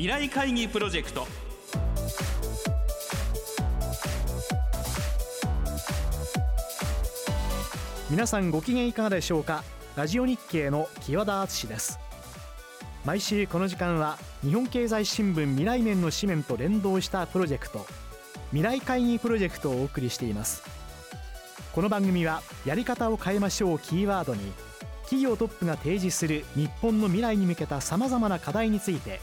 未来会議プロジェクト。皆さんご機嫌いかがでしょうか？ラジオ日経の木和田敦です。毎週この時間は日本経済新聞未来面の紙面と連動したプロジェクト未来会議プロジェクトをお送りしています。この番組はやり方を変えましょうキーワードに企業トップが提示する日本の未来に向けたさまざまな課題について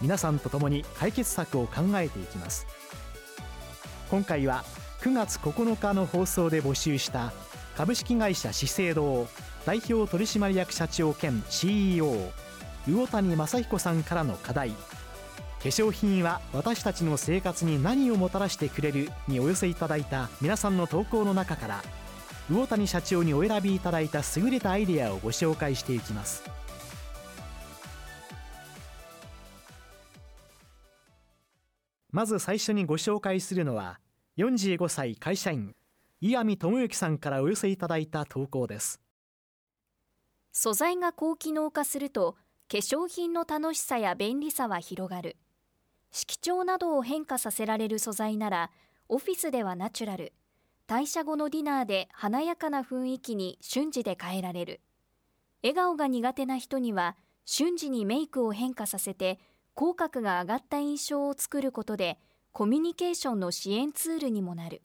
皆さんと共に解決策を考えていきます。今回は9月9日の放送で募集した株式会社資生堂代表取締役社長兼 CEO 魚谷正彦さんからの課題。化粧品は私たちの生活に何をもたらしてくれるにお寄せいただいた皆さんの投稿の中から魚谷社長にお選びいただいた優れたアイデアをご紹介していきます。まず最初にご紹介するのは45歳会社員岩見智之さんからお寄せいただいた投稿です。素材が高機能化すると化粧品の楽しさや便利さは広がる。色調などを変化させられる素材ならオフィスではナチュラル。退社後のディナーで華やかな雰囲気に瞬時で変えられる。笑顔が苦手な人には瞬時にメイクを変化させて口角が上がった印象を作ることでコミュニケーションの支援ツールにもなる。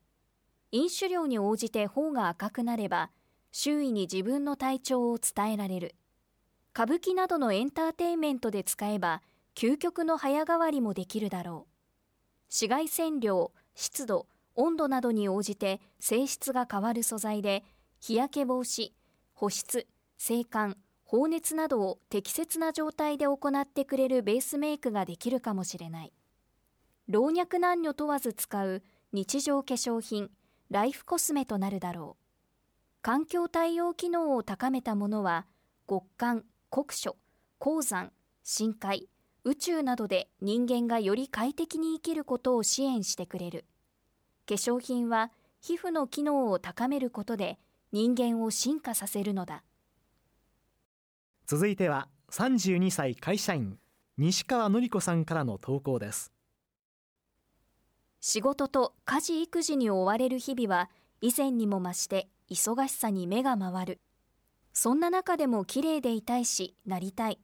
飲酒量に応じて頬が赤くなれば周囲に自分の体調を伝えられる。歌舞伎などのエンターテインメントで使えば究極の早変わりもできるだろう。紫外線量湿度温度などに応じて性質が変わる素材で日焼け防止保湿静感放熱などを適切な状態で行ってくれるベースメイクができるかもしれない。老若男女問わず使う日常化粧品ライフコスメとなるだろう。環境対応機能を高めたものは極寒酷暑鉱山深海宇宙などで人間がより快適に生きることを支援してくれる。化粧品は皮膚の機能を高めることで人間を進化させるのだ。続いては32歳会社員西川典子さんからの投稿です。仕事と家事育児に追われる日々は以前にも増して忙しさに目が回る。そんな中でも綺麗でいたいしなりたい。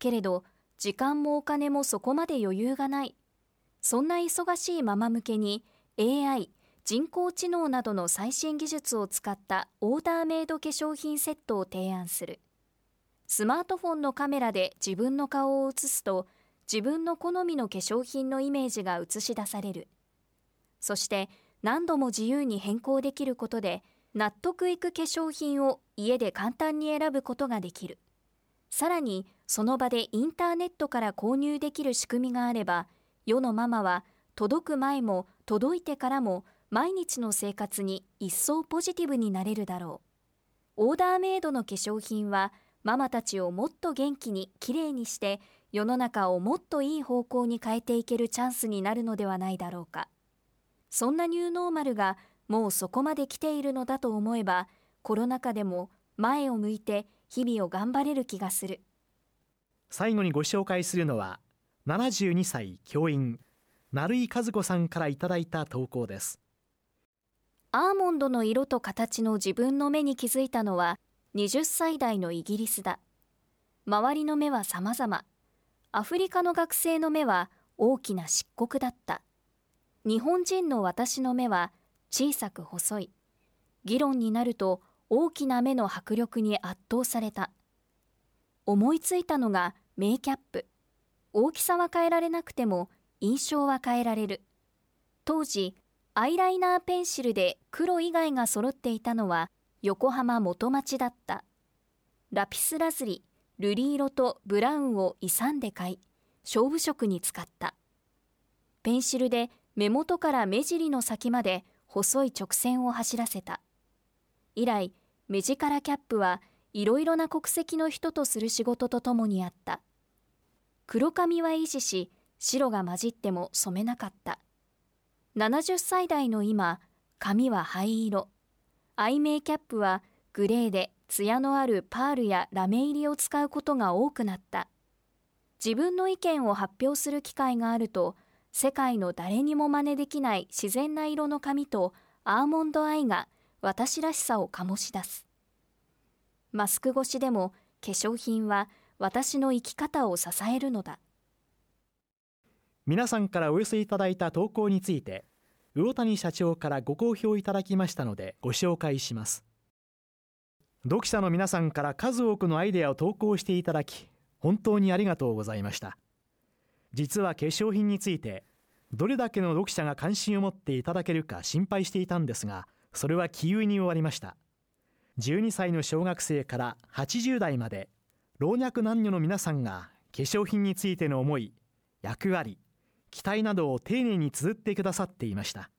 けれど時間もお金もそこまで余裕がない。そんな忙しいママ向けに AI 人工知能などの最新技術を使ったオーダーメイド化粧品セットを提案する。スマートフォンのカメラで自分の顔を映すと自分の好みの化粧品のイメージが映し出される。そして何度も自由に変更できることで納得いく化粧品を家で簡単に選ぶことができる。さらにその場でインターネットから購入できる仕組みがあれば世のママは届く前も届いてからも毎日の生活に一層ポジティブになれるだろう。オーダーメイドの化粧品はママたちをもっと元気にきれいにして世の中をもっといい方向に変えていけるチャンスになるのではないだろうか。そんなニューノーマルがもうそこまで来ているのだと思えばコロナ禍でも前を向いて日々を頑張れる気がする。最後にご紹介するのは72歳教員成井和子さんからいただいた投稿です。アーモンドの色と形の自分の目に気づいたのは20歳代のイギリスだ。周りの目は様々。アフリカの学生の目は大きな漆黒だった。日本人の私の目は小さく細い。議論になると大きな目の迫力に圧倒された。思いついたのがメイキャップ。大きさは変えられなくても印象は変えられる。当時アイライナーペンシルで黒以外が揃っていたのは横浜元町だったラピスラズリ瑠璃色とブラウンを勇んで買い勝負色に使ったペンシルで目元から目尻の先まで細い直線を走らせた。以来、目力キャップはいろいろな国籍の人とする仕事とともにあった。黒髪は維持し、白が混じっても染めなかった。70歳代の今、髪は灰色。アイメイキャップはグレーで艶のあるパールやラメ入りを使うことが多くなった。自分の意見を発表する機会があると世界の誰にも真似できない自然な色の髪とアーモンドアイが私らしさを醸し出すマスク越しでも化粧品は私の生き方を支えるのだ皆さんからお寄せいただいた投稿について魚谷社長からご好評いただきましたのでご紹介します。読者の皆さんから数多くのアイデアを投稿していただき本当にありがとうございました。実は化粧品についてどれだけの読者が関心を持っていただけるか心配していたんですがそれは気憂に終わりました。12歳の小学生から80代まで老若男女の皆さんが化粧品についての思い役割期待などを丁寧に綴ってくださっていました。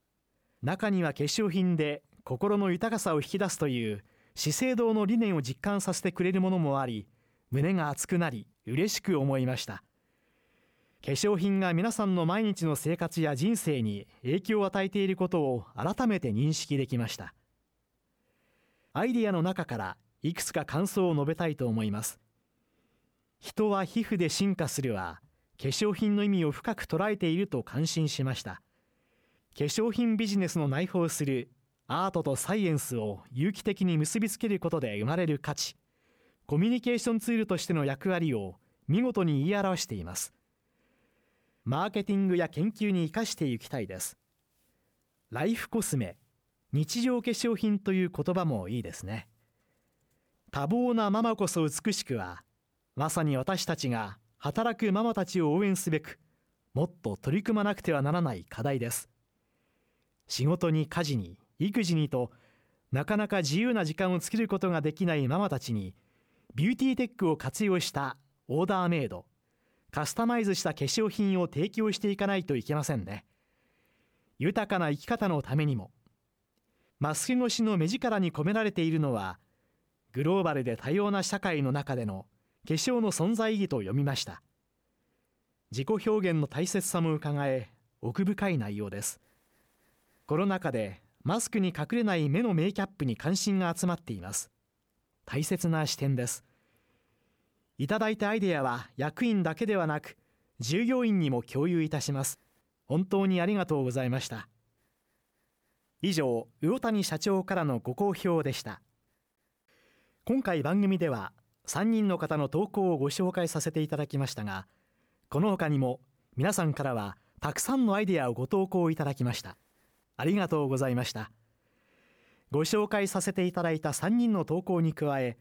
中には化粧品で心の豊かさを引き出すという資生堂の理念を実感させてくれるものもあり胸が熱くなり嬉しく思いました。化粧品が皆さんの毎日の生活や人生に影響を与えていることを改めて認識できました。アイディアの中からいくつか感想を述べたいと思います。人は皮膚で進化するは化粧品の意味を深く捉えていると感心しました。化粧品ビジネスの内包するアートとサイエンスを有機的に結びつけることで生まれる価値。コミュニケーションツールとしての役割を見事に言い表しています。マーケティングや研究に生かしていきたいです。ライフコスメ日常化粧品という言葉もいいですね。多忙なママこそ美しくはまさに私たちが働くママたちを応援すべくもっと取り組まなくてはならない課題です。仕事に家事に育児にとなかなか自由な時間を作ることができないママたちにビューティーテックを活用したオーダーメイドカスタマイズした化粧品を提供していかないといけませんね。豊かな生き方のためにもマスク越しの目力に込められているのはグローバルで多様な社会の中での化粧の存在意義と読みました。自己表現の大切さもうかがえ奥深い内容です。コロナ禍でマスクに隠れない目のメイキャップに関心が集まっています。大切な視点です。いただいたアイデアは役員だけではなく従業員にも共有いたします。本当にありがとうございました。以上魚谷社長からのご好評でした。今回番組では3人の方の投稿をご紹介させていただきましたがこの他にも皆さんからはたくさんのアイデアをご投稿いただきました。ありがとうございました。ご紹介させていただいた3人の投稿に加え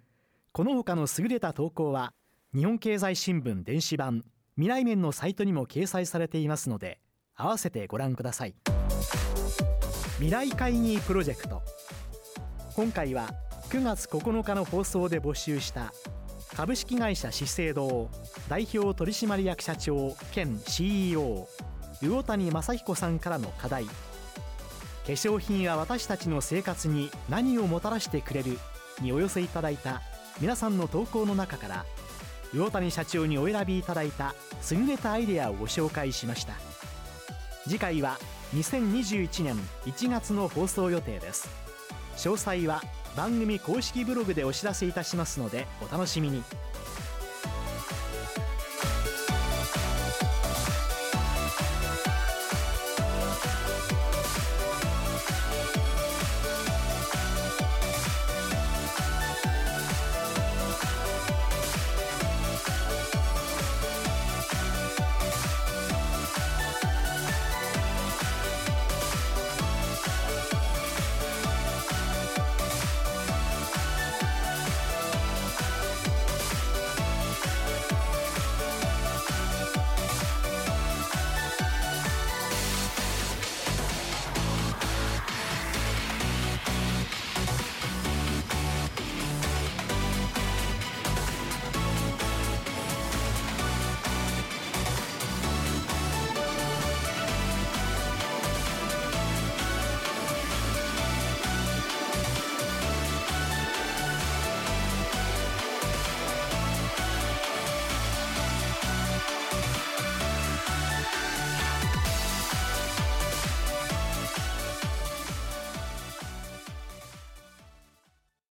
この他の優れた投稿は日本経済新聞電子版未来面のサイトにも掲載されていますので合わせてご覧ください。未来会議プロジェクト。今回は9月9日の放送で募集した株式会社資生堂代表取締役社長兼 CEO 魚谷正彦さんからの課題。化粧品は私たちの生活に何をもたらしてくれるにお寄せいただいた皆さんの投稿の中から魚谷社長にお選びいただいた優れたアイデアをご紹介しました。次回は2021年1月の放送予定です。詳細は番組公式ブログでお知らせいたしますのでお楽しみに。